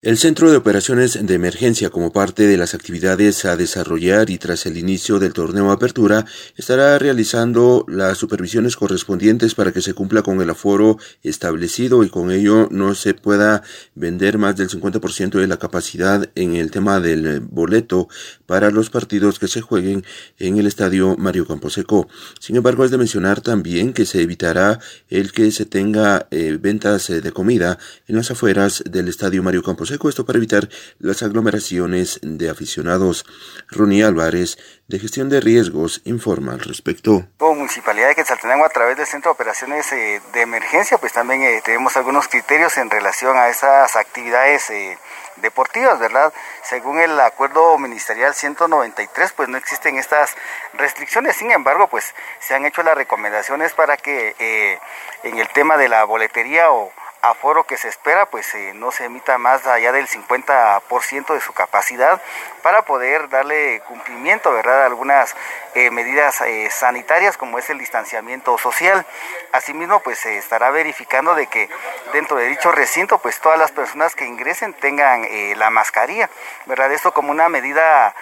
El Centro de Operaciones de Emergencia, como parte de las actividades a desarrollar y tras el inicio del torneo Apertura, estará realizando las supervisiones correspondientes para que se cumpla con el aforo establecido y con ello no se pueda vender más del 50% de la capacidad en el tema del boleto para los partidos que se jueguen en el estadio Mario Camposeco. Sin embargo, es de mencionar también que se evitará el que se tenga eh, ventas eh, de comida en las afueras del estadio Mario Camposeco esto para evitar las aglomeraciones de aficionados. Ronnie Álvarez, de Gestión de Riesgos, informa al respecto. Como Municipalidad de Quetzaltenango, a través del Centro de Operaciones eh, de Emergencia, pues también eh, tenemos algunos criterios en relación a esas actividades eh, deportivas, ¿verdad? Según el acuerdo ministerial 193, pues no existen estas restricciones, sin embargo, pues se han hecho las recomendaciones para que en el tema de la boletería o aforo que se espera pues eh, no se emita más allá del 50% de su capacidad para poder darle cumplimiento verdad a algunas eh, medidas eh, sanitarias como es el distanciamiento social. Asimismo pues se estará verificando de que dentro de dicho recinto pues todas las personas que ingresen tengan la mascarilla verdad esto como una medida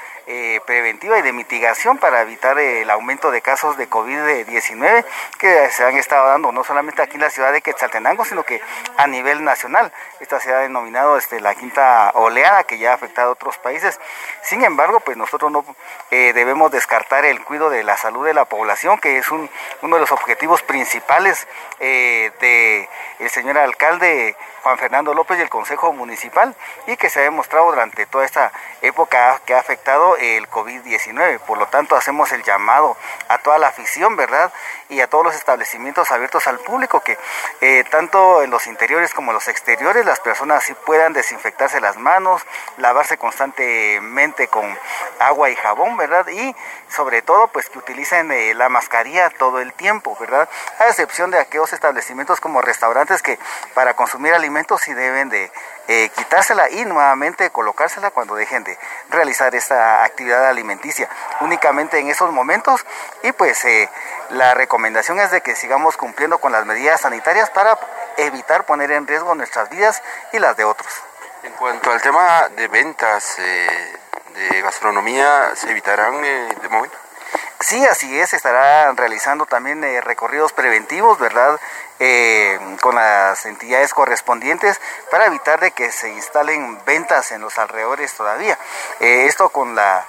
preventiva y de mitigación para evitar el aumento de casos de COVID-19 que se han estado dando no solamente aquí en la ciudad de Quetzaltenango sino que a nivel nacional. Esta se ha denominado este, la quinta oleada que ya ha afectado a otros países. Sin embargo, pues nosotros no eh, debemos descartar el cuidado de la salud de la población, que es un, uno de los objetivos principales eh, del señor alcalde Juan Fernando López y el Consejo Municipal y que se ha demostrado durante toda esta época que ha afectado el COVID-19. Por lo tanto, hacemos el llamado a toda la afición, ¿verdad? Y a todos los establecimientos abiertos al público que eh, tanto en los interiores como en los exteriores las personas sí puedan desinfectarse las manos, lavarse constantemente con agua y jabón, ¿verdad? Y sobre todo, pues que utilicen eh, la mascarilla todo el tiempo, ¿verdad? A excepción de aquellos establecimientos como restaurantes que para consumir alimentos y deben de eh, quitársela y nuevamente colocársela cuando dejen de realizar esta actividad alimenticia únicamente en esos momentos y pues eh, la recomendación es de que sigamos cumpliendo con las medidas sanitarias para evitar poner en riesgo nuestras vidas y las de otros. En cuanto al tema de ventas eh, de gastronomía, ¿se evitarán de momento? Sí, así es, estarán realizando también eh, recorridos preventivos, ¿verdad? Eh, con las entidades correspondientes para evitar de que se instalen ventas en los alrededores todavía. Eh, esto con la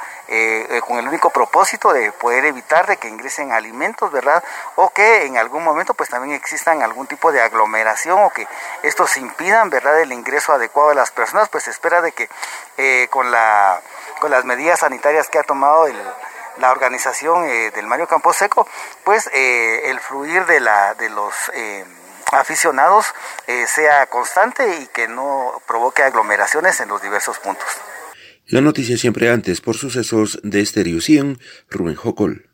con el único propósito de poder evitar de que ingresen alimentos, ¿verdad? O que en algún momento pues también existan algún tipo de aglomeración o que estos impidan, ¿verdad? El ingreso adecuado de las personas, pues se espera de que con la con las medidas sanitarias que ha tomado el la organización eh, del Mario Camposeco, pues eh, el fluir de, la, de los eh, aficionados sea constante y que no provoque aglomeraciones en los diversos puntos. La noticia siempre antes por sucesos de Estéreo 100, Rubén Jocol.